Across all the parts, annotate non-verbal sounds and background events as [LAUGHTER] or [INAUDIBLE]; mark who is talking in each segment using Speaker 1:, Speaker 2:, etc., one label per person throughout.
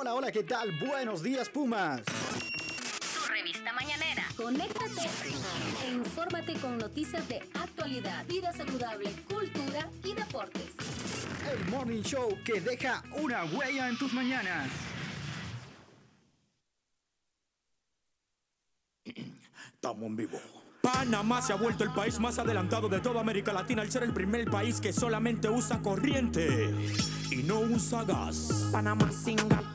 Speaker 1: Hola, hola, ¿qué tal? Buenos días, Pumas.
Speaker 2: Tu revista mañanera.
Speaker 3: Conéctate e infórmate con noticias de actualidad, vida saludable, cultura y deportes.
Speaker 1: El Morning Show que deja una huella en tus mañanas.
Speaker 4: Estamos en vivo. Panamá se ha vuelto el país más adelantado de toda América Latina al ser el primer país que solamente usa corriente y no usa gas.
Speaker 5: Panamá singa, Panamá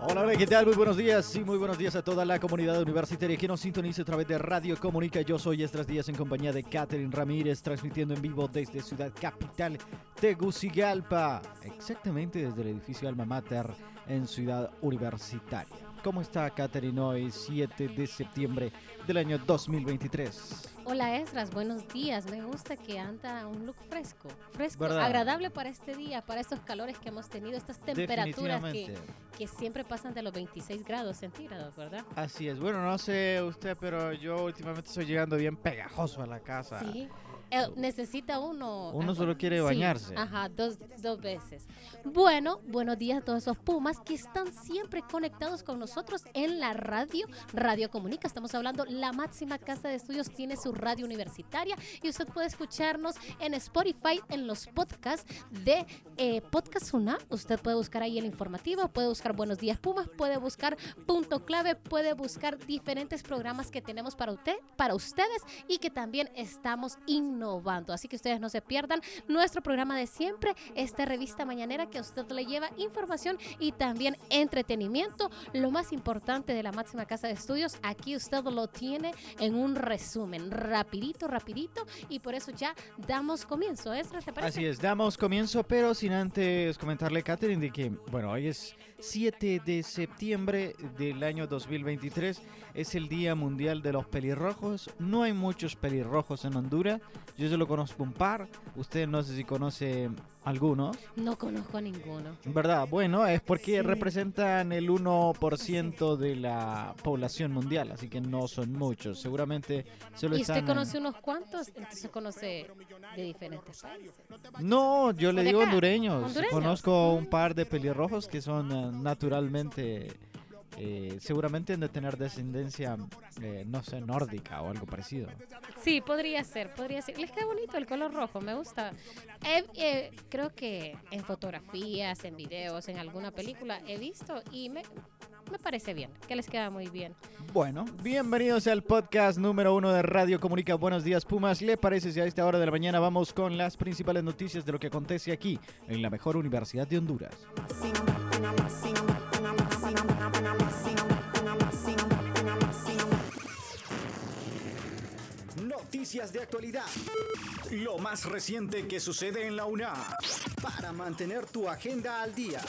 Speaker 1: Hola, hola, ¿qué tal? Muy buenos días y muy buenos días a toda la comunidad universitaria que nos sintoniza a través de Radio Comunica. Yo soy Estras Díaz en compañía de Catherine Ramírez, transmitiendo en vivo desde Ciudad Capital, Tegucigalpa, exactamente desde el edificio Alma Mater en Ciudad Universitaria. ¿Cómo está Catherine hoy, 7 de septiembre del año 2023?
Speaker 6: Hola Esdras, buenos días. Me gusta que anda un look fresco, fresco,
Speaker 1: ¿Verdad?
Speaker 6: agradable para este día, para estos calores que hemos tenido, estas temperaturas que, que siempre pasan de los 26 grados centígrados, ¿verdad?
Speaker 1: Así es. Bueno, no sé usted, pero yo últimamente estoy llegando bien pegajoso a la casa.
Speaker 6: Sí. Eh, necesita uno.
Speaker 1: Uno solo quiere
Speaker 6: sí,
Speaker 1: bañarse.
Speaker 6: Ajá, dos, dos veces. Bueno, buenos días a todos esos Pumas que están siempre conectados con nosotros en la radio. Radio Comunica, estamos hablando, la máxima casa de estudios tiene su radio universitaria y usted puede escucharnos en Spotify, en los podcasts de eh, Podcast Una. Usted puede buscar ahí el informativo, puede buscar Buenos Días Pumas, puede buscar Punto Clave, puede buscar diferentes programas que tenemos para usted, para ustedes y que también estamos innovando. Así que ustedes no se pierdan nuestro programa de siempre, esta revista mañanera que a usted le lleva información y también entretenimiento. Lo más importante de la máxima casa de estudios, aquí usted lo tiene en un resumen, rapidito, rapidito, y por eso ya damos comienzo. Esdras, ¿te parece?
Speaker 1: Así es, damos comienzo, pero sin antes comentarle, Catherine, de que, bueno, hoy es 7 de septiembre del año 2023, es el Día Mundial de los Pelirrojos. No hay muchos pelirrojos en Honduras, yo solo conozco un par, usted no sé si conoce algunos.
Speaker 6: No conozco ninguno.
Speaker 1: ¿Verdad? Bueno, es porque
Speaker 6: Sí.
Speaker 1: representan el 1% de la población mundial, así que no son muchos. Seguramente solo
Speaker 6: ¿Y
Speaker 1: están...
Speaker 6: usted conoce unos cuantos? Entonces conoce de diferentes países.
Speaker 1: No, yo le
Speaker 6: ¿O de
Speaker 1: digo hondureños.
Speaker 6: ¿Hondureños?
Speaker 1: Conozco un par de pelirrojos que son eh, naturalmente, eh, seguramente han de tener descendencia, eh, no sé, nórdica o algo parecido.
Speaker 6: Sí, podría ser, podría ser. Les queda bonito el color rojo, me gusta. Eh, creo que en fotografías, en videos, en alguna película he visto y me, me parece bien, que les queda muy bien.
Speaker 1: Bueno, bienvenidos al podcast número uno de Radio Comunica. Buenos días, Pumas. ¿Le parece si a esta hora de la mañana vamos con las principales noticias de lo que acontece aquí, en la mejor universidad de Honduras? Noticias de actualidad. Lo más reciente que sucede en la UNA. Para mantener tu agenda al día.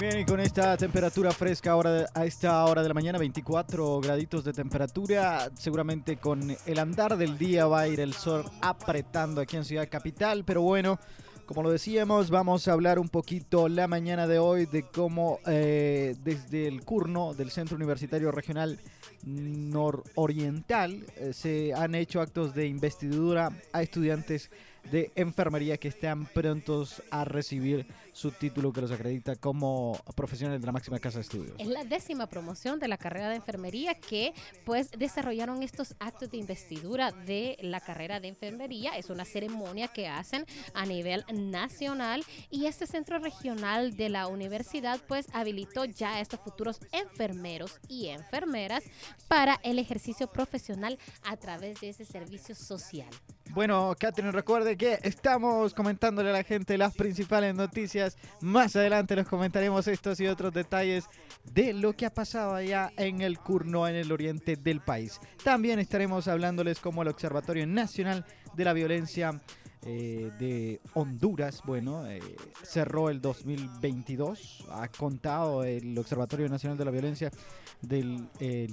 Speaker 1: Bien, y con esta temperatura fresca ahora a esta hora de la mañana, 24 graditos de temperatura, seguramente con el andar del día va a ir el sol apretando aquí en Ciudad Capital, pero bueno, como lo decíamos, vamos a hablar un poquito la mañana de hoy de cómo eh, desde el CURNO del Centro Universitario Regional Nororiental eh, se han hecho actos de investidura a estudiantes de enfermería que están prontos a recibir su título que los acredita como profesionales de la máxima casa de estudios.
Speaker 6: Es la décima promoción de la carrera de enfermería que pues desarrollaron estos actos de investidura de la carrera de enfermería. Es una ceremonia que hacen a nivel nacional y este centro regional de la universidad pues habilitó ya a estos futuros enfermeros y enfermeras para el ejercicio profesional a través de ese servicio social.
Speaker 1: Bueno, Catherine, recuerde que estamos comentándole a la gente las principales noticias. Más adelante les comentaremos estos y otros detalles de lo que ha pasado allá en el Curno, en el oriente del país. También estaremos hablándoles como el Observatorio Nacional de la Violencia eh, de Honduras, bueno, eh, cerró el 2022, ha contado el Observatorio Nacional de la Violencia del eh,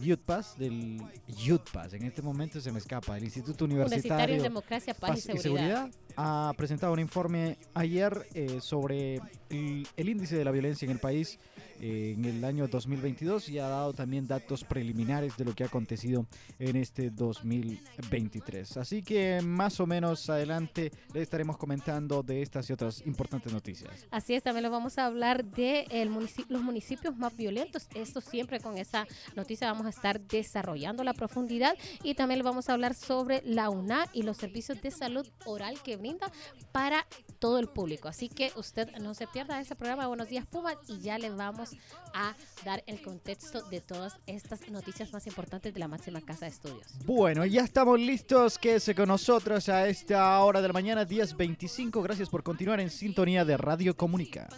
Speaker 1: del YUTPAS, en este momento se me escapa, el Instituto
Speaker 6: Universitario
Speaker 1: Universitario
Speaker 6: en Democracia, Paz,
Speaker 1: Paz
Speaker 6: y Seguridad.
Speaker 1: Ha presentado un informe ayer eh, sobre el, índice de la violencia en el país eh, en el año 2022 y ha dado también datos preliminares de lo que ha acontecido en este 2023. Así que más o menos adelante le estaremos comentando de estas y otras importantes noticias.
Speaker 6: Así es, también les vamos a hablar de el munici- los municipios más violentos. Esto siempre con esa noticia vamos a estar desarrollando la profundidad y también les vamos a hablar sobre la UNA y los servicios de salud oral que brinda para todo el público. Así que usted no se pierda ese programa Buenos Días Puma y ya le vamos a dar el contexto de todas estas noticias más importantes de la máxima casa de estudios.
Speaker 1: Bueno, ya estamos listos. Quédese con nosotros a esta hora de la mañana, 10.25. Gracias por continuar en sintonía de Radio Comunica.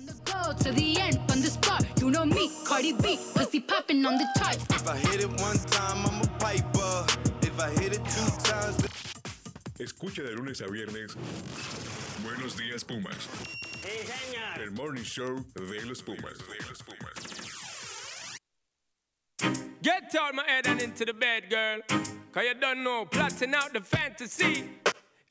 Speaker 7: If I hit it one time, I'm a piper. If I hit it two times, then
Speaker 8: Escucha de lunes a viernes. Buenos días, Pumas. El morning show de los Pumas. De los Pumas.
Speaker 9: Get out my head and into the bed, girl. Cause you don't know, plotting out the fantasy.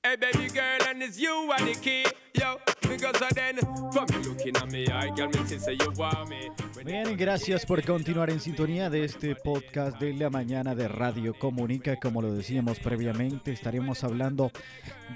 Speaker 9: Hey, baby girl, and it's you are the key. Yo, because of then, from you looking at me, I can me see say you want me.
Speaker 1: Bien, gracias por continuar en sintonía de este podcast de la mañana de Radio Comunica. Como lo decíamos previamente, estaremos hablando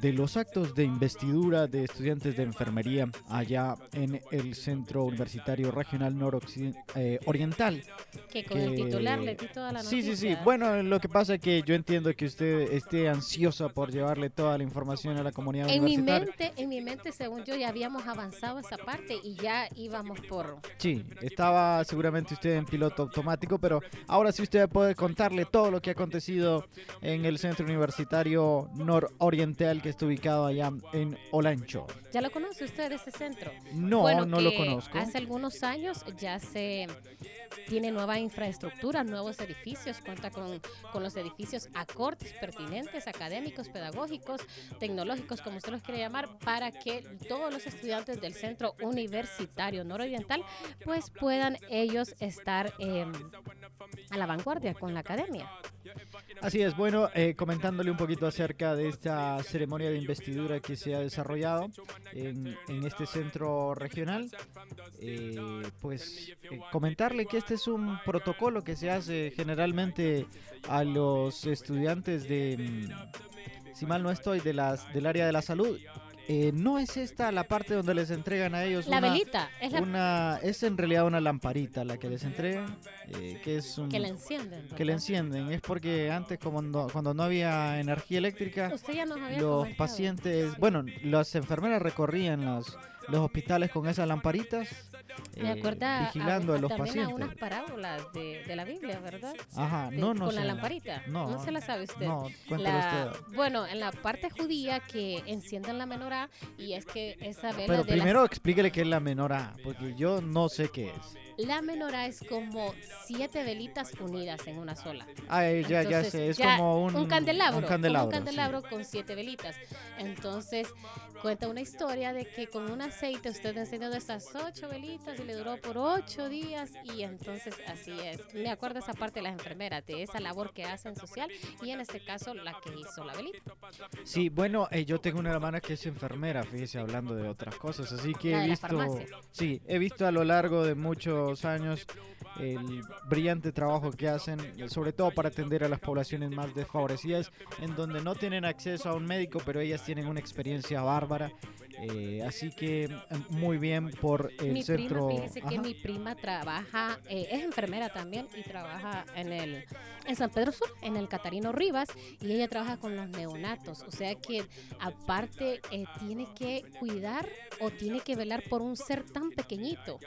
Speaker 1: de los actos de investidura de estudiantes de enfermería allá en el Centro Universitario Regional Nororiental.
Speaker 6: Que con el
Speaker 1: Que-
Speaker 6: titular le di toda la
Speaker 1: Sí,
Speaker 6: noticia.
Speaker 1: sí, sí. Bueno, lo que pasa es que yo entiendo que usted esté ansiosa por llevarle toda la información a la comunidad
Speaker 6: En mi mente, en mi mente, según yo, ya habíamos avanzado esa parte y ya íbamos por...
Speaker 1: Sí, estaba seguramente usted en piloto automático, pero ahora sí usted puede contarle todo lo que ha acontecido en el centro universitario nororiental que está ubicado allá en Olancho.
Speaker 6: ¿Ya lo conoce usted ese centro?
Speaker 1: No,
Speaker 6: Bueno,
Speaker 1: no lo conozco.
Speaker 6: Hace algunos años ya se tiene nueva infraestructura, nuevos edificios, cuenta con, con los edificios acordes pertinentes, académicos, pedagógicos, tecnológicos, como usted los quiere llamar, para que todos los estudiantes del centro universitario nororiental pues puedan ellos estar eh, a la vanguardia con la academia.
Speaker 1: Así es, bueno, eh, comentándole un poquito acerca de esta ceremonia de investidura que se ha desarrollado en, este centro regional, eh, pues eh, comentarle que este es un protocolo que se hace generalmente a los estudiantes de, mm, si mal no estoy, de las, del área de la salud. Eh, no es esta la parte donde les entregan a ellos
Speaker 6: La
Speaker 1: una,
Speaker 6: velita es la
Speaker 1: una- es en realidad una lamparita la que les entregan, eh, que es un
Speaker 6: que la encienden.
Speaker 1: que
Speaker 6: ¿verdad?
Speaker 1: encienden. Es porque antes, como no- cuando no había energía eléctrica, los
Speaker 6: comentado.
Speaker 1: pacientes, bueno, las enfermeras recorrían los, los hospitales con esas lamparitas,
Speaker 6: Me
Speaker 1: eh,
Speaker 6: acuerda a-
Speaker 1: vigilando a,
Speaker 6: a-
Speaker 1: los
Speaker 6: también a
Speaker 1: pacientes.
Speaker 6: unas parábolas de, de la Biblia, ¿verdad?
Speaker 1: Ajá,
Speaker 6: De-
Speaker 1: no, no
Speaker 6: con
Speaker 1: sé.
Speaker 6: la lamparita.
Speaker 1: No,
Speaker 6: se la sabe usted.
Speaker 1: No, cuéntelo
Speaker 6: La-
Speaker 1: usted.
Speaker 6: bueno, en la parte judía que encienden la menorá y es que esa vela
Speaker 1: Pero
Speaker 6: de
Speaker 1: primero
Speaker 6: las-
Speaker 1: explíquele qué es la menor A, porque yo no sé qué es.
Speaker 6: La menorá es como siete velitas unidas en una sola.
Speaker 1: Ay, ya, ya
Speaker 6: Entonces,
Speaker 1: sé, es
Speaker 6: ya
Speaker 1: como un,
Speaker 6: candelabro,
Speaker 1: un
Speaker 6: como
Speaker 1: candelabro.
Speaker 6: un
Speaker 1: sí.
Speaker 6: candelabro con siete velitas. Entonces cuenta una historia de que con un aceite usted encendió de estas ocho velitas y le duró por ocho días y entonces así es. Me acuerdo esa parte de las enfermeras, de esa labor que hacen social y en este caso la que hizo la velita.
Speaker 1: Sí, bueno, eh, yo tengo una hermana que es enfermera, fíjese, hablando de otras cosas, así que
Speaker 6: La
Speaker 1: he visto, sí, he visto a lo largo de muchos años el brillante trabajo que hacen, sobre todo para atender a las poblaciones más desfavorecidas, en donde no tienen acceso a un médico, pero ellas tienen una experiencia bárbara, eh, así que eh, muy bien por el
Speaker 6: mi
Speaker 1: centro.
Speaker 6: prima, fíjese que mi prima trabaja, eh, es enfermera también y trabaja en el en San Pedro Sur, en el Catarino Rivas, y ella trabaja con los neonatos. O sea que aparte eh, tiene que cuidar o tiene que velar por un ser tan pequeñito.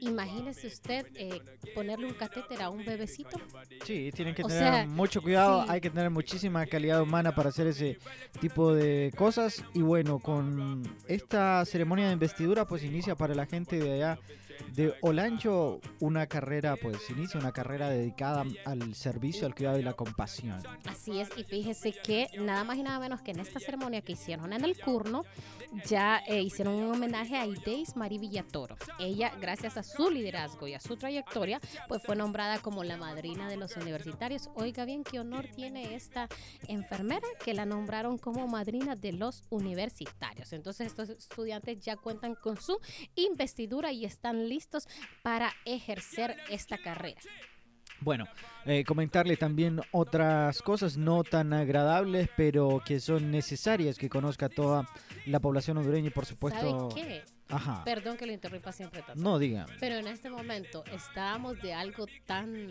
Speaker 6: Imagínese usted eh, ponerle un catéter a un bebecito.
Speaker 1: Sí, tienen que
Speaker 6: O
Speaker 1: tener
Speaker 6: sea,
Speaker 1: mucho cuidado,
Speaker 6: sí.
Speaker 1: hay que tener muchísima calidad humana para hacer ese tipo de cosas. Y bueno, con esta ceremonia de investidura, pues inicia para la gente de allá de Olancho, una carrera, pues inicia una carrera dedicada al servicio, al cuidado y la compasión.
Speaker 6: Así es, y fíjese que nada más y nada menos que en esta ceremonia que hicieron en el Curno, ya eh, hicieron un homenaje a Ideis Mari Villatoro. Ella, gracias a su liderazgo y a su trayectoria, pues fue nombrada como la madrina de los universitarios. Oiga bien, qué honor tiene esta enfermera que la nombraron como madrina de los universitarios. Entonces estos estudiantes ya cuentan con su investidura y están listos para ejercer esta carrera.
Speaker 1: Bueno, eh, comentarle también otras cosas no tan agradables, pero que son necesarias que conozca toda la población hondureña y por supuesto...
Speaker 6: ¿Sabe qué?
Speaker 1: Ajá.
Speaker 6: Perdón que lo interrumpa siempre tanto.
Speaker 1: No, diga.
Speaker 6: Pero en este momento estábamos de algo tan...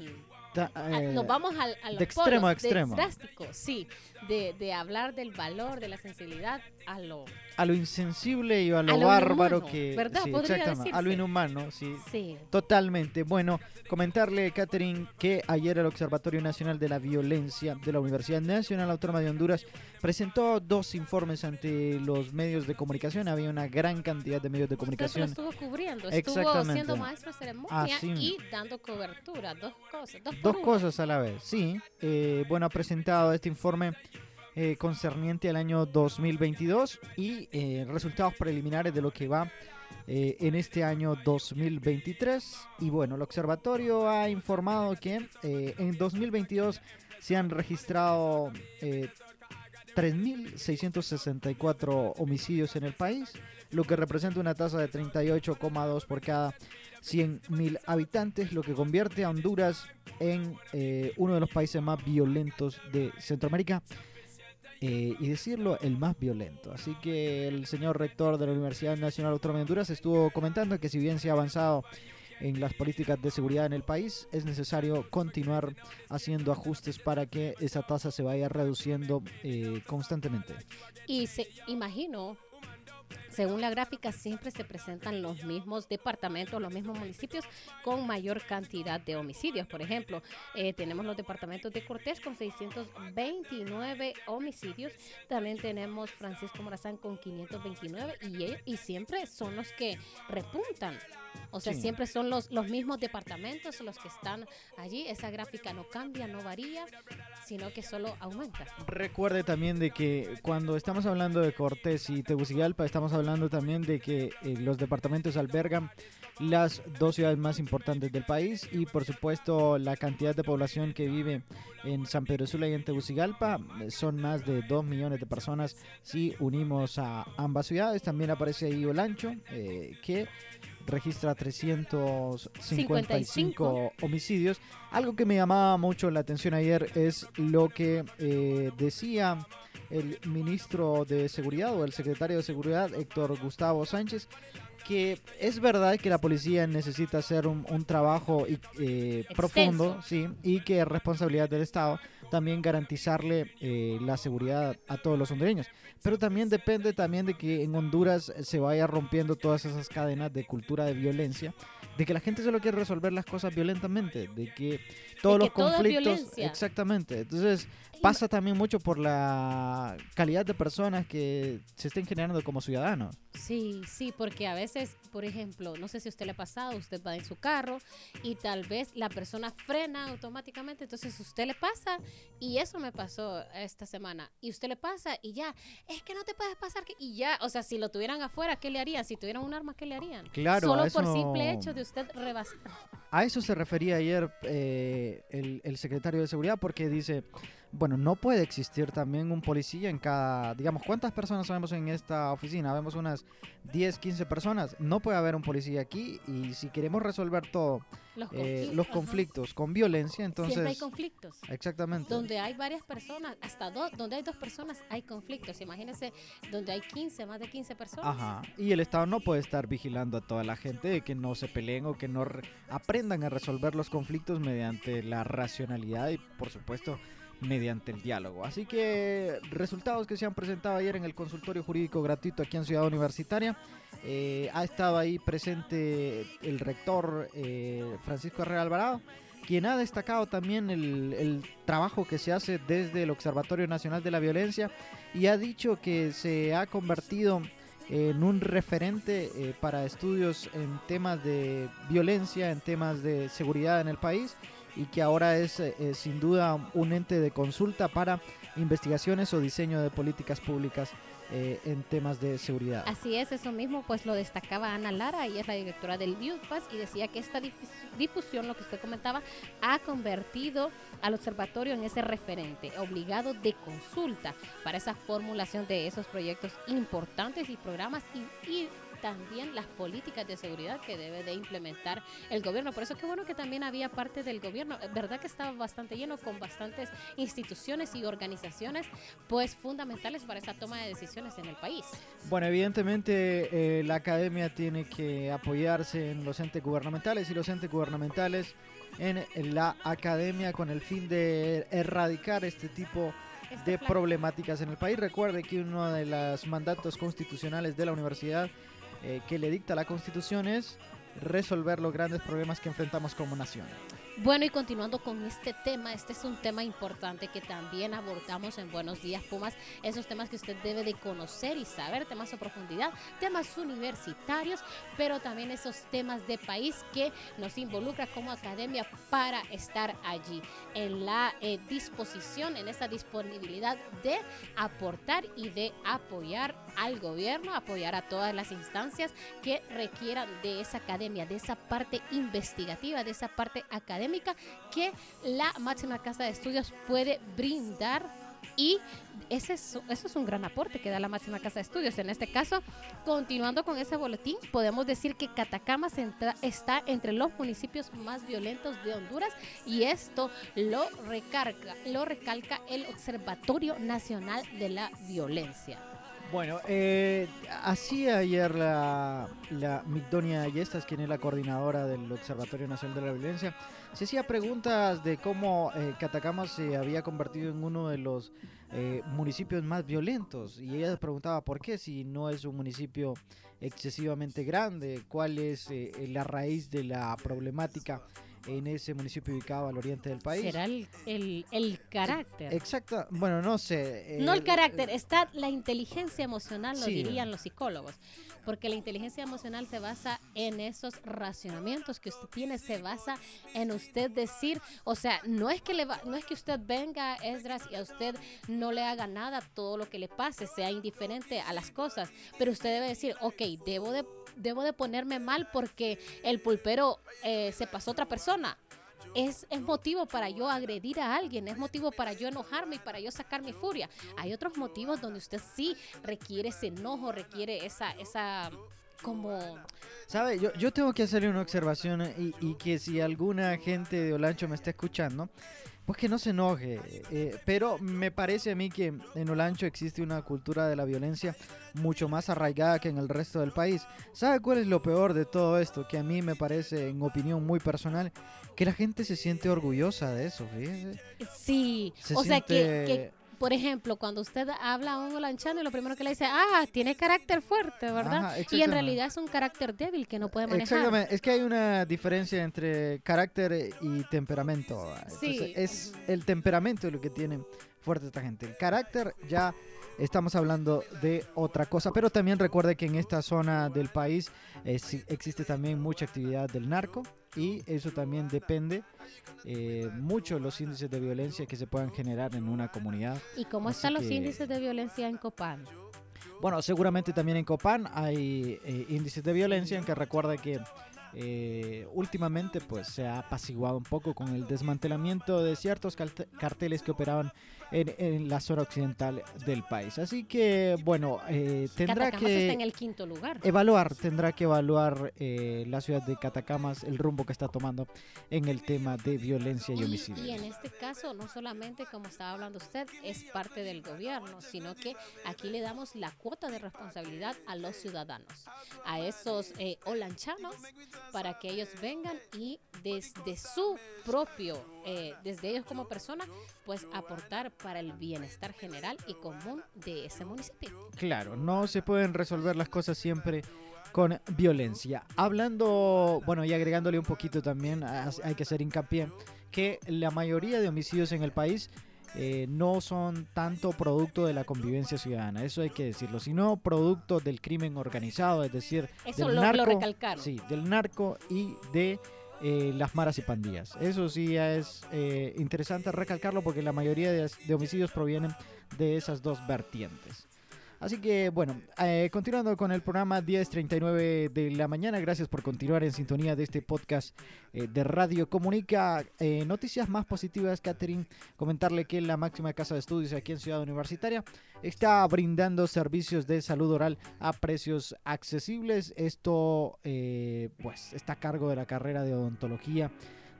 Speaker 1: Ta-
Speaker 6: Ah,
Speaker 1: eh,
Speaker 6: Nos vamos al, a los
Speaker 1: de extremo
Speaker 6: polos,
Speaker 1: a extremo.
Speaker 6: De drástico, sí. De, de hablar del valor, de la sensibilidad a lo...
Speaker 1: a lo insensible y a lo,
Speaker 6: A lo
Speaker 1: bárbaro
Speaker 6: inhumano,
Speaker 1: que...
Speaker 6: ¿verdad?
Speaker 1: sí,
Speaker 6: Podría
Speaker 1: exactamente, a lo inhumano, sí.
Speaker 6: Sí.
Speaker 1: Totalmente. Bueno, comentarle, Catherine, que ayer el Observatorio Nacional de la Violencia de la Universidad Nacional Autónoma de Honduras presentó dos informes ante los medios de comunicación. Había una gran cantidad de medios de
Speaker 6: Usted lo
Speaker 1: comunicación.
Speaker 6: estuvo cubriendo, estuvo siendo maestro de ceremonia
Speaker 1: Así.
Speaker 6: y dando cobertura, dos cosas, dos,
Speaker 1: Dos cosas a la vez, sí. Eh, bueno, ha presentado este informe eh, concerniente al año 2022 y eh, resultados preliminares de lo que va eh, en este año 2023. Y bueno, el observatorio ha informado que eh, en 2022 se han registrado eh, 3.664 homicidios en el país, lo que representa una tasa de 38,2 por cada 100.000 habitantes, lo que convierte a Honduras en eh, uno de los países más violentos de Centroamérica. eh, y decirlo, el más violento. Así que el señor rector de la Universidad Nacional Autónoma de Honduras estuvo comentando que si bien se ha avanzado en las políticas de seguridad en el país, es necesario continuar haciendo ajustes para que esa tasa se vaya reduciendo eh, constantemente.
Speaker 6: Y se imagino, según la gráfica, siempre se presentan los mismos departamentos, los mismos municipios con mayor cantidad de homicidios. Por ejemplo, eh, tenemos los departamentos de Cortés con 629 homicidios. También tenemos Francisco Morazán con 529 y, y siempre son los que repuntan. O sea,
Speaker 1: Sí.
Speaker 6: siempre son los, los mismos departamentos los que están allí. Esa gráfica no cambia, no varía, sino que solo aumenta.
Speaker 1: Recuerde también de que cuando estamos hablando de Cortés y Tegucigalpa, estamos hablando también de que eh, los departamentos albergan las dos ciudades más importantes del país y por supuesto la cantidad de población que vive en San Pedro Sula y en Tegucigalpa eh, son más de 2 millones de personas si unimos a ambas ciudades. También aparece ahí Olancho, eh, que registra 355 homicidios. Algo que me llamaba mucho la atención ayer es lo que eh, decía el ministro de Seguridad o el secretario de Seguridad, Héctor Gustavo Sánchez, que es verdad que la policía necesita hacer un, un trabajo eh, profundo, sí, y que es responsabilidad del Estado también garantizarle eh, la seguridad a todos los hondureños. Pero también depende también de que en Honduras se vaya rompiendo todas esas cadenas de cultura de violencia, de que la gente solo quiere resolver las cosas violentamente, de que [LAUGHS] todos
Speaker 6: que
Speaker 1: los conflictos, exactamente. Entonces pasa también mucho por la calidad de personas que se estén generando como ciudadanos.
Speaker 6: Sí, sí, porque a veces, por ejemplo, no sé si a usted le ha pasado, usted va en su carro y tal vez la persona frena automáticamente, entonces usted le pasa y eso me pasó esta semana y usted le pasa y ya, es que no te puedes pasar que- y ya, o sea, si lo tuvieran afuera, ¿qué le harían? Si tuvieran un arma, ¿qué le harían?
Speaker 1: Claro,
Speaker 6: Solo por simple hecho de usted rebasar.
Speaker 1: A eso se refería ayer eh, el, el secretario de Seguridad porque dice, bueno, no puede existir también un policía en cada, digamos, ¿cuántas personas sabemos en esta oficina? Vemos unas 10, 15 personas. No puede haber un policía aquí y si queremos resolver todo,
Speaker 6: Los
Speaker 1: eh,
Speaker 6: conflictos,
Speaker 1: los
Speaker 6: ajá.
Speaker 1: conflictos con violencia, entonces...
Speaker 6: Siempre hay conflictos.
Speaker 1: Exactamente.
Speaker 6: Donde hay varias personas, hasta dos, donde hay dos personas hay conflictos. Imagínense, donde hay 15, más de 15 personas.
Speaker 1: Ajá. Y el Estado no puede estar vigilando a toda la gente de que no se peleen o que no re- aprendan a resolver los conflictos mediante la racionalidad y, por supuesto, mediante el diálogo. Así que resultados que se han presentado ayer en el consultorio jurídico gratuito aquí en Ciudad Universitaria. Eh, ha estado ahí presente el rector eh, Francisco Herrera Alvarado, quien ha destacado también el, el trabajo que se hace desde el Observatorio Nacional de la Violencia y ha dicho que se ha convertido en un referente eh, para estudios en temas de violencia, en temas de seguridad en el país y que ahora es eh, eh, sin duda un ente de consulta para investigaciones o diseño de políticas públicas eh, en temas de seguridad.
Speaker 6: Así es, eso mismo pues lo destacaba Ana Lara, ella es la directora del DIUPAS y decía que esta difus- difusión, lo que usted comentaba, ha convertido al observatorio en ese referente obligado de consulta para esa formulación de esos proyectos importantes y programas y también las políticas de seguridad que debe de implementar el gobierno. Por eso qué bueno que también había parte del gobierno. ¿Verdad que estaba bastante lleno con bastantes instituciones y organizaciones pues fundamentales para esa toma de decisiones en el país?
Speaker 1: Bueno, evidentemente eh, la academia tiene que apoyarse en los entes gubernamentales y los entes gubernamentales en, la academia con el fin de erradicar este tipo de problemáticas en el país. Recuerde que uno de los mandatos constitucionales de la universidad eh, que le dicta la constitución es resolver los grandes problemas que enfrentamos como nación.
Speaker 6: Bueno, y continuando con este tema, este es un tema importante que también abordamos en Buenos Días Pumas, esos temas que usted debe de conocer y saber, temas a profundidad, temas universitarios, pero también esos temas de país que nos involucra como academia para estar allí, en la eh, disposición, en esa disponibilidad de aportar y de apoyar al gobierno, apoyar a todas las instancias que requieran de esa academia, de esa parte investigativa, de esa parte académica que la máxima casa de estudios puede brindar y ese es, eso es un gran aporte que da la máxima casa de estudios. En este caso, continuando con ese boletín, podemos decir que Catacamas entra- está entre los municipios más violentos de Honduras y esto lo recarga, lo recalca el Observatorio Nacional de la Violencia.
Speaker 1: Bueno, eh, así ayer la, la Migdonia Ayestas, quien es la coordinadora del Observatorio Nacional de la Violencia, se hacía preguntas de cómo eh, Catacamas se había convertido en uno de los eh, municipios más violentos. Y ella preguntaba por qué, si no es un municipio excesivamente grande, cuál es eh, la raíz de la problemática en ese municipio ubicado al oriente del país.
Speaker 6: Será el, el- el carácter.
Speaker 1: Exacto, bueno, no sé.
Speaker 6: No el
Speaker 1: eh,
Speaker 6: carácter, está la inteligencia emocional, lo
Speaker 1: Sí.
Speaker 6: dirían los psicólogos. Porque la inteligencia emocional se basa en esos racionamientos que usted tiene, se basa en usted decir, o sea, no es que le va- no es que usted venga, Esdras, y a usted no le haga nada todo lo que le pase, sea indiferente a las cosas, pero usted debe decir, ok, debo de, debo de ponerme mal porque el pulpero eh, se pasó a otra persona es, es motivo para yo agredir a alguien, es motivo para yo enojarme y para yo sacar mi furia. Hay otros motivos donde usted sí requiere ese enojo, requiere esa, esa como
Speaker 1: ¿Sabe? Yo, yo tengo que hacerle una observación y, y que si alguna gente de Olancho me está escuchando, pues que no se enoje. eh, pero me parece a mí que en Olancho existe una cultura de la violencia mucho más arraigada que en el resto del país. ¿Sabe cuál es lo peor de todo esto? Que a mí me parece, en opinión muy personal, que la gente se siente orgullosa de eso, fíjese.
Speaker 6: sí,
Speaker 1: Se
Speaker 6: o sea que,
Speaker 1: siente-
Speaker 6: que, por ejemplo, cuando usted habla a un holanchano y lo primero que le dice, ah, tiene carácter fuerte, ¿verdad?
Speaker 1: Ajá,
Speaker 6: y en realidad es un carácter débil que no puede manejar.
Speaker 1: Exactamente, es que hay una diferencia entre carácter y temperamento. Entonces,
Speaker 6: Sí.
Speaker 1: es el temperamento lo que tiene fuerte esta gente. El carácter ya estamos hablando de otra cosa, pero también recuerde que en esta zona del país eh, existe también mucha actividad del narco y eso también depende eh, mucho de los índices de violencia que se puedan generar en una comunidad.
Speaker 6: ¿Y cómo
Speaker 1: Así
Speaker 6: están los
Speaker 1: que-
Speaker 6: índices de violencia en Copán?
Speaker 1: Bueno, seguramente también en Copán hay eh, índices de violencia, aunque recuerda que eh, últimamente pues se ha apaciguado un poco con el desmantelamiento de ciertos carteles que operaban en, en la zona occidental del país. Así que bueno, eh, tendrá
Speaker 6: Catacamas está en
Speaker 1: que
Speaker 6: el quinto lugar.
Speaker 1: evaluar, tendrá que evaluar eh, la ciudad de Catacamas el rumbo que está tomando en el tema de violencia y
Speaker 6: Y,
Speaker 1: homicidio.
Speaker 6: y en este caso, no solamente, como estaba hablando usted, es parte del gobierno, sino que aquí le damos la cuota de responsabilidad a los ciudadanos, a esos eh, olanchanos, para que ellos vengan y desde su propio, eh, desde ellos como persona, pues aportar para el bienestar general y común de ese municipio.
Speaker 1: Claro, no se pueden resolver las cosas siempre con violencia. Hablando, bueno, y agregándole un poquito también, hay que hacer hincapié que la mayoría de homicidios en el país eh, no son tanto producto de la convivencia ciudadana, eso hay que decirlo, sino producto del crimen organizado, es decir,
Speaker 6: Eso
Speaker 1: del
Speaker 6: lo,
Speaker 1: narco,
Speaker 6: recalcaron.
Speaker 1: sí, del narco y de eh, las maras y pandillas. Eso sí es eh, interesante recalcarlo porque la mayoría de, de homicidios provienen de esas dos vertientes. Así que bueno, eh, continuando con el programa 10.39 de la mañana, gracias por continuar en sintonía de este podcast eh, de Radio Comunica. Eh, noticias más positivas, Catherine, comentarle que la máxima casa de estudios aquí en Ciudad Universitaria está brindando servicios de salud oral a precios accesibles. Esto eh, pues está a cargo de la carrera de odontología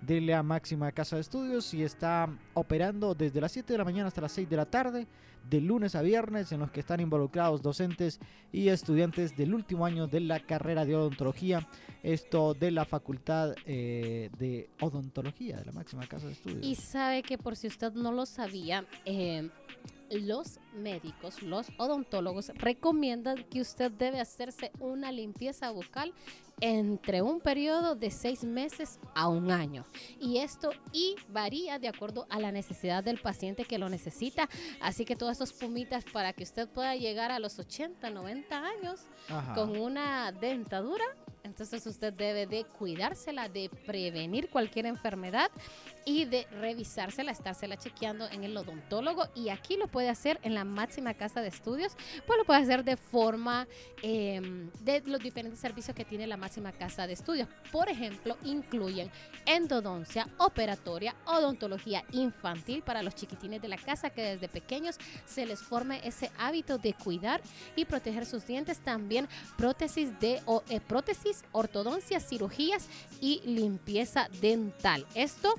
Speaker 1: de la máxima casa de estudios y está operando desde las 7 de la mañana hasta las 6 de la tarde, de lunes a viernes, en los que están involucrados docentes y estudiantes del último año de la carrera de odontología, esto de la Facultad eh, de Odontología de la máxima casa de estudios.
Speaker 6: Y sabe que por si usted no lo sabía, eh, los médicos, los odontólogos recomiendan que usted debe hacerse una limpieza bucal entre un periodo de seis meses a un año. Y esto y varía de acuerdo a la necesidad del paciente que lo necesita. Así que todas esas pumitas para que usted pueda llegar a los 80, 90 años
Speaker 1: Ajá.
Speaker 6: con una dentadura. Entonces usted debe de cuidársela, de prevenir cualquier enfermedad y de revisársela, estársela chequeando en el odontólogo. Y aquí lo puede hacer en la máxima casa de estudios. Pues lo puede hacer de forma eh, de los diferentes servicios que tiene la máxima casa de estudios. Por ejemplo, incluyen endodoncia, operatoria, odontología infantil para los chiquitines de la casa que desde pequeños se les forme ese hábito de cuidar y proteger sus dientes. También prótesis de o, eh, prótesis, ortodoncia, cirugías y limpieza dental. Esto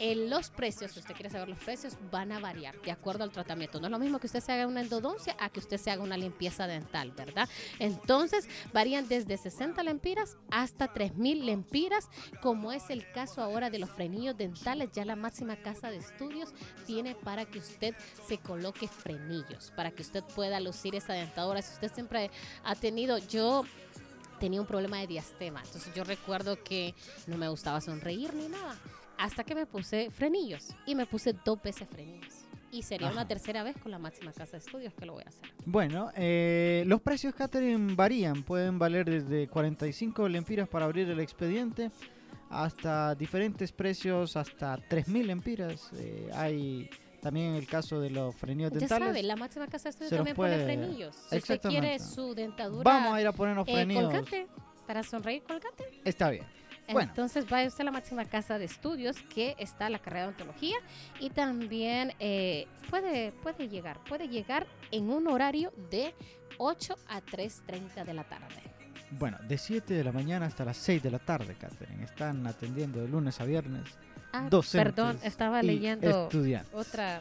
Speaker 6: en los precios, si usted quiere saber los precios, van a variar de acuerdo al tratamiento. No es lo mismo que usted se haga una endodoncia a que usted se haga una limpieza dental, ¿verdad? Entonces, varían desde 60 lempiras hasta 3000 lempiras, como es el caso ahora de los frenillos dentales. Ya la máxima casa de estudios tiene para que usted se coloque frenillos, para que usted pueda lucir esa dentadura. Si usted siempre ha tenido, yo tenía un problema de diastema. Entonces yo recuerdo que no me gustaba sonreír ni nada. Hasta que me puse frenillos. Y me puse dos veces frenillos. Y sería una
Speaker 1: Ajá.
Speaker 6: tercera vez con la máxima casa de estudios que lo voy a hacer.
Speaker 1: Bueno, eh, los precios, Catherine, varían. Pueden valer desde 45 lempiras para abrir el expediente hasta diferentes precios, hasta 3.000 lempiras. Eh, hay también el caso de los frenillos
Speaker 6: Ya
Speaker 1: dentales.
Speaker 6: sabe, la máxima casa de
Speaker 1: los
Speaker 6: también pone
Speaker 1: puede-
Speaker 6: frenillos. Si usted quiere su dentadura
Speaker 1: Vamos a ir a ponernos
Speaker 6: eh,
Speaker 1: frenillos.
Speaker 6: colgate, para sonreír colgate.
Speaker 1: Está bien. Bueno.
Speaker 6: Entonces vaya usted a la máxima casa de estudios que está la carrera de odontología y también eh, puede, puede llegar, puede llegar en un horario de 8 a 3.30 de la tarde.
Speaker 1: Bueno, de 7 de la mañana hasta las 6 de la tarde, Catherine. Están atendiendo de lunes a viernes.
Speaker 6: Ah,
Speaker 1: docentes
Speaker 6: perdón, estaba leyendo otra...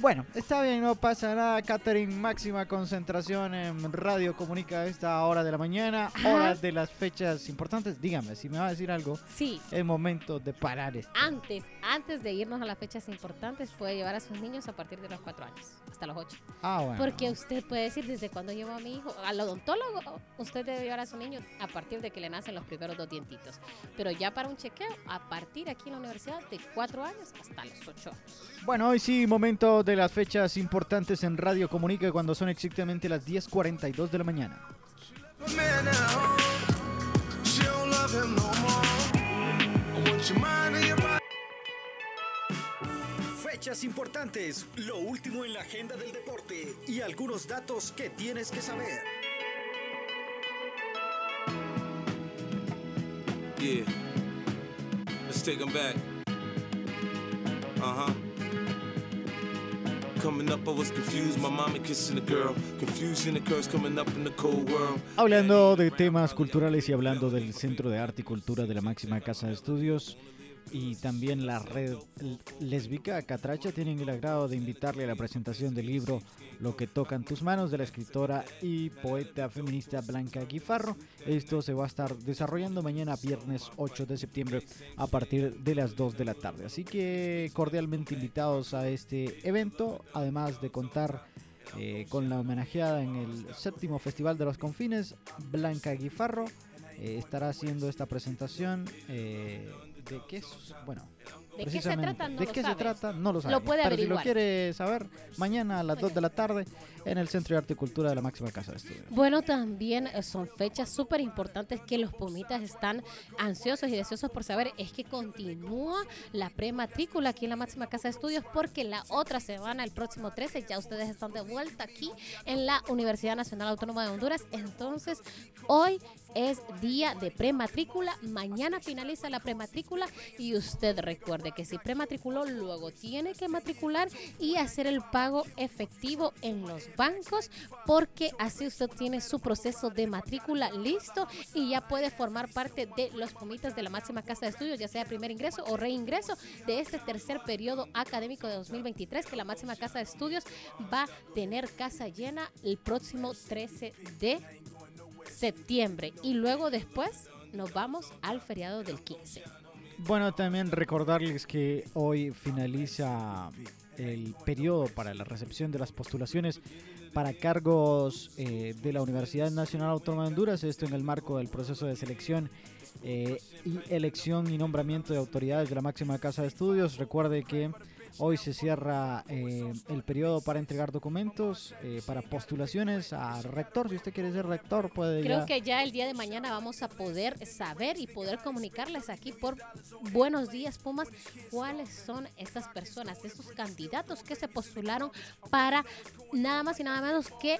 Speaker 1: Bueno, está bien, no pasa nada. Catherine, máxima concentración en Radio Comunica a esta hora de la mañana,
Speaker 6: Ajá.
Speaker 1: hora de las fechas importantes. Dígame, si me va a decir algo,
Speaker 6: Sí,
Speaker 1: es momento de parar esto.
Speaker 6: antes, antes de irnos a las fechas importantes, puede llevar a sus niños a partir de los 4 años, hasta los 8.
Speaker 1: Ah, bueno.
Speaker 6: Porque usted puede decir desde cuando llevo a mi hijo al odontólogo, usted debe llevar a su niño a partir de que le nacen los primeros dos dientitos. Pero ya para un chequeo, a partir aquí en la universidad de 4 años hasta los 8 años.
Speaker 1: Bueno, hoy sí, momento de las fechas importantes en Radio Comunica cuando son exactamente las 10.42 de la mañana.
Speaker 4: Fechas importantes, lo último en la agenda del deporte y algunos datos que tienes que saber.
Speaker 10: Yeah. Let's take 'em back. Uh huh.
Speaker 1: Hablando de temas culturales y hablando del Centro de Arte y Cultura de la máxima casa de estudios y también la red lésbica Catracha tienen el agrado de invitarle a la presentación del libro Lo que tocan tus manos de la escritora y poeta feminista Blanca Guifarro. Esto se va a estar desarrollando mañana viernes 8 de septiembre a partir de las 2 de la tarde. Así que cordialmente invitados a este evento, además de contar eh, con la homenajeada en el séptimo Festival de los Confines, Blanca Guifarro. eh, estará haciendo esta presentación eh, de qué es, bueno,
Speaker 6: ¿De qué se trata? No
Speaker 1: ¿De
Speaker 6: lo
Speaker 1: qué se
Speaker 6: sabe.
Speaker 1: trata? No lo
Speaker 6: Lo puede
Speaker 1: Pero si
Speaker 6: averiguar.
Speaker 1: lo quiere saber, mañana a las 2 de la tarde en el Centro de Arte y Cultura de la Máxima Casa de Estudios.
Speaker 6: Bueno, también eh, son fechas súper importantes que los pumitas están ansiosos y deseosos por saber. Es que continúa la prematrícula aquí en la máxima casa de estudios porque la otra semana, el próximo 13, ya ustedes están de vuelta aquí en la Universidad Nacional Autónoma de Honduras. Entonces, hoy es día de prematrícula. Mañana finaliza la prematrícula y usted recuerde que si prematriculó, luego tiene que matricular y hacer el pago efectivo en los bancos porque así usted tiene su proceso de matrícula listo y ya puede formar parte de los pumitas de la máxima casa de estudios, ya sea primer ingreso o reingreso de este tercer periodo académico de 2023 que la máxima casa de estudios va a tener casa llena el próximo 13 de septiembre y luego después nos vamos al feriado del 15.
Speaker 1: Bueno, también recordarles que hoy finaliza el periodo para la recepción de las postulaciones para cargos eh, de la Universidad Nacional Autónoma de Honduras, esto en el marco del proceso de selección eh, y elección y nombramiento de autoridades de la máxima casa de estudios. Recuerde que hoy se cierra eh, el periodo para entregar documentos eh, para postulaciones a rector. Si usted quiere ser rector, puede
Speaker 6: Creo
Speaker 1: ya-
Speaker 6: que ya el día de mañana vamos a poder saber y poder comunicarles aquí por Buenos Días Pumas cuáles son estas personas, estos candidatos que se postularon para nada más y nada menos que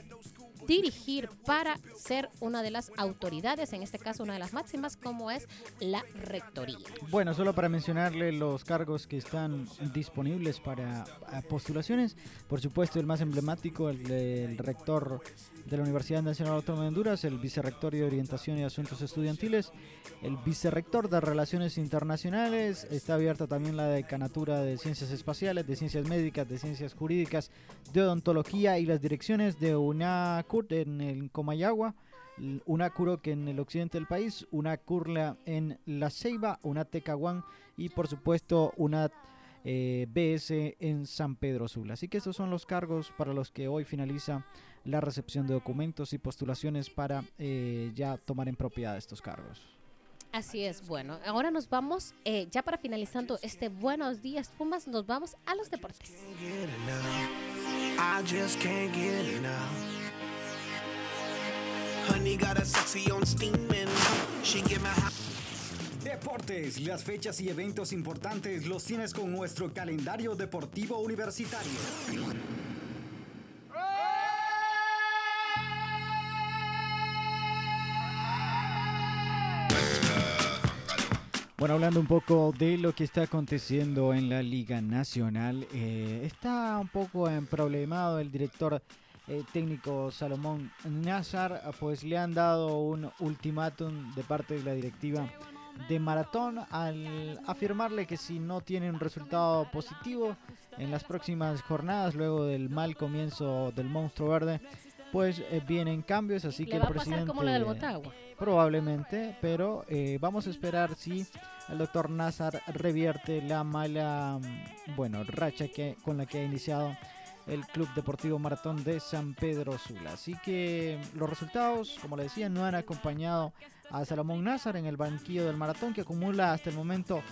Speaker 6: dirigir para ser una de las autoridades, en este caso una de las máximas, como es la rectoría.
Speaker 1: Bueno, solo para mencionarle los cargos que están disponibles para ah, postulaciones. Por supuesto, el más emblemático, el rector de la Universidad Nacional Autónoma de Honduras, el vicerrector de Orientación y Asuntos Estudiantiles, el vicerrector de Relaciones Internacionales. Está abierta también la decanatura de Ciencias Espaciales, de Ciencias Médicas, de Ciencias Jurídicas, de Odontología y las direcciones de UNACUR en el Comayagua. Una Curoque en el occidente del país, una Curla en La Ceiba, una Tecahuán y por supuesto una eh, BS en San Pedro Sula. Así que estos son los cargos para los que hoy finaliza la recepción de documentos y postulaciones para eh, ya tomar en propiedad estos cargos.
Speaker 6: Así es, bueno, ahora nos vamos, eh, ya para finalizando este Buenos Días Pumas, nos vamos a los deportes.
Speaker 7: get enough. I just can't get enough. Honey got a sexy on steaming. She give me.
Speaker 11: Deportes, las fechas y eventos importantes los tienes con nuestro calendario deportivo universitario.
Speaker 1: Bueno, hablando un poco de lo que está aconteciendo en la Liga Nacional, eh, está un poco en problemado el director eh, técnico Salomón Nazar, pues le han dado un ultimátum de parte de la directiva de Maratón al afirmarle que si no tiene un resultado positivo en las próximas jornadas, luego del mal comienzo del monstruo verde, pues eh, vienen cambios, así
Speaker 6: Le
Speaker 1: que
Speaker 6: va
Speaker 1: el
Speaker 6: a pasar
Speaker 1: presidente...
Speaker 6: como la del Motagua.
Speaker 1: Probablemente, pero eh, vamos a esperar si el doctor Nazar revierte la mala, mm, bueno, racha que, con la que ha iniciado el Club Deportivo Maratón de San Pedro Sula. Así que los resultados, como le decía, no han acompañado a Salomón Nazar en el banquillo del Maratón, que acumula hasta el momento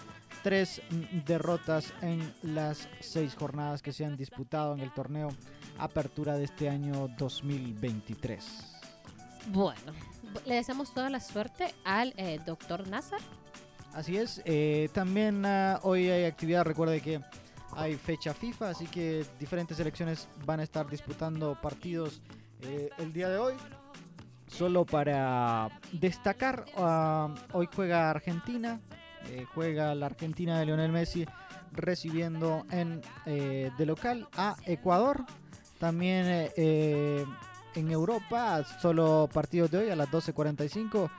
Speaker 1: tres derrotas en las seis jornadas que se han disputado en el torneo Apertura de este año 2023.
Speaker 6: Bueno, le deseamos toda la suerte al eh, doctor Nazar.
Speaker 1: Así es, eh, también ah, hoy hay actividad, recuerde que hay fecha FIFA, así que diferentes selecciones van a estar disputando partidos eh, el día de hoy. Solo para destacar, ah, hoy juega Argentina, eh, juega la Argentina de Lionel Messi recibiendo en eh, de local a Ecuador. También eh, en Europa, solo partidos de hoy a las 12.45.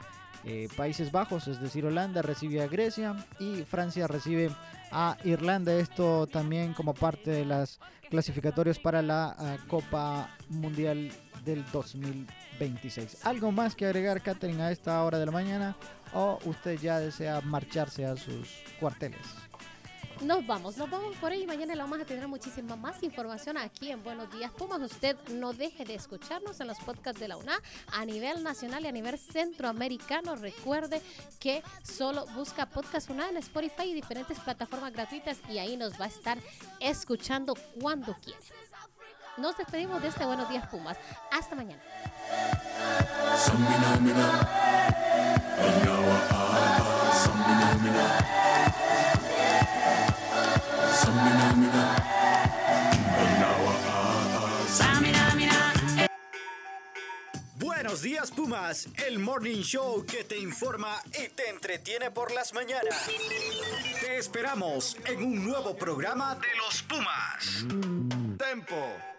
Speaker 1: eh, Países Bajos, es decir, Holanda recibe a Grecia y Francia recibe a Irlanda. Esto también como parte de las clasificatorias para la ah, Copa Mundial del 2026. ¿Algo más que agregar, Catherine, a esta hora de la mañana? ¿O usted ya desea marcharse a sus cuarteles?
Speaker 6: Nos vamos, nos vamos por ahí. Mañana le vamos a tener muchísima más información aquí en Buenos Días Pumas. Usted no deje de escucharnos en los podcasts de la UNA a nivel nacional y a nivel centroamericano. Recuerde que solo busca Podcast UNA en Spotify y diferentes plataformas gratuitas y ahí nos va a estar escuchando cuando quiera. Nos despedimos de este Buenos Días Pumas. Hasta mañana.
Speaker 11: Días Pumas, el morning show que te informa y te entretiene por las mañanas. Te esperamos en un nuevo programa de los Pumas.
Speaker 7: Tempo.